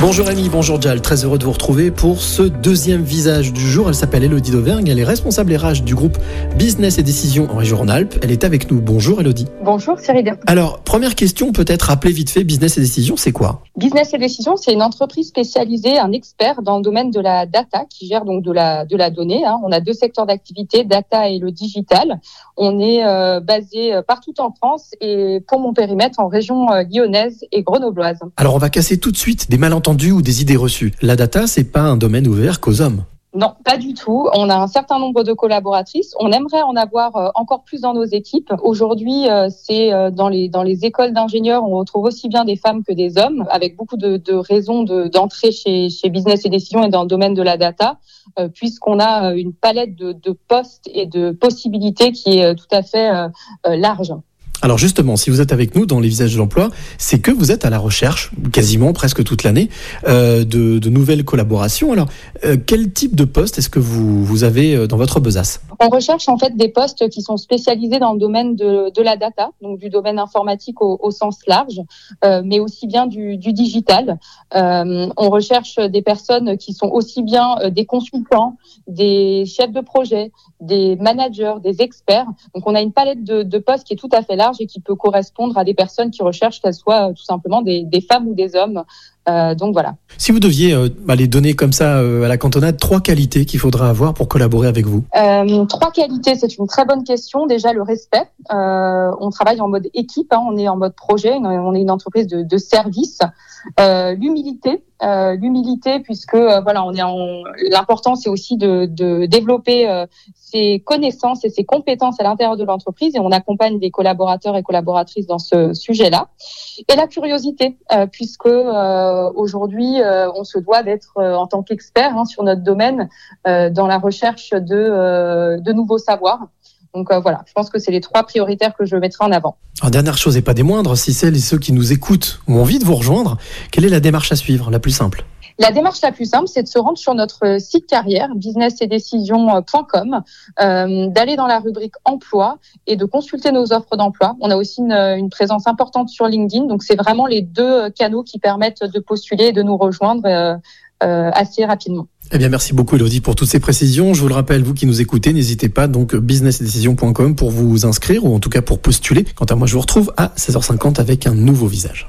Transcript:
Bonjour Amy, bonjour Jal, très heureux de vous retrouver pour ce deuxième visage du jour. Elle s'appelle Elodie Dauvergne, elle est responsable RH du groupe Business et Décisions en région Rhône-Alpes. Elle est avec nous. Bonjour Elodie. Bonjour Cyril. Alors, première question, peut-être rappeler vite fait, Business et Décisions, c'est quoi? Business et Décisions, c'est une entreprise spécialisée, un expert dans le domaine de la data qui gère donc de la, de la donnée. Hein. On a deux secteurs d'activité, data et le digital. On est euh, basé euh, partout en France et pour mon périmètre en région euh, lyonnaise et grenobloise. Alors, on va casser tout de suite des malentendus ou des idées reçues. La data, c'est pas un domaine ouvert qu'aux hommes. Non, pas du tout. On a un certain nombre de collaboratrices. On aimerait en avoir euh, encore plus dans nos équipes. Aujourd'hui, euh, c'est euh, dans les écoles d'ingénieurs, on retrouve aussi bien des femmes que des hommes, avec beaucoup de, raisons d'entrer chez Business et Décisions et dans le domaine de la data, puisqu'on a une palette de postes et de possibilités qui est tout à fait large. Alors justement, si vous êtes avec nous dans les visages de l'emploi, c'est que vous êtes à la recherche, quasiment presque toute l'année, euh, de, nouvelles collaborations. Alors, euh, quel type de poste est-ce que vous, avez euh, dans votre besace? On recherche en fait des postes qui sont spécialisés dans le domaine de, la data, donc du domaine informatique au, sens large, euh, mais aussi bien du, digital. On recherche des personnes qui sont aussi bien des consultants, des chefs de projet, des managers, des experts. Donc on a une palette de, de postes qui est tout à fait large et qui peut correspondre à des personnes qui recherchent qu'elles soient euh, tout simplement des, femmes ou des hommes. Euh, donc voilà. Si vous deviez euh, donner comme ça euh, à la cantonade, trois qualités qu'il faudra avoir pour collaborer avec vous euh, Trois qualités, c'est une très bonne question. Déjà le respect. Euh, on travaille en mode équipe, hein, on est en mode projet, on est une entreprise de, de service. L'humilité, l'humilité puisque voilà, on est l'important c'est aussi de, développer ses connaissances et ses compétences à l'intérieur de l'entreprise et on accompagne des collaborateurs et collaboratrices dans ce sujet-là. Et la curiosité, puisque aujourd'hui on se doit d'être en tant qu'expert hein, sur notre domaine dans la recherche de, nouveaux savoirs. Donc voilà, je pense que c'est les trois prioritaires que je mettrai en avant. Dernière chose et pas des moindres, si celles et ceux qui nous écoutent ont envie de vous rejoindre, quelle est la démarche à suivre, la plus simple? La démarche la plus simple, c'est de se rendre sur notre site carrière, businessetdecisions.com, euh, d'aller dans la rubrique emploi et de consulter nos offres d'emploi. On a aussi une, présence importante sur LinkedIn, donc c'est vraiment les deux canaux qui permettent de postuler et de nous rejoindre euh, euh, assez rapidement. Eh bien, merci beaucoup, Elodie, pour toutes ces précisions. Je vous le rappelle, vous qui nous écoutez, n'hésitez pas, donc, businessetdecisions.com pour vous inscrire ou en tout cas pour postuler. Quant à moi, je vous retrouve à 16h50 avec un nouveau visage.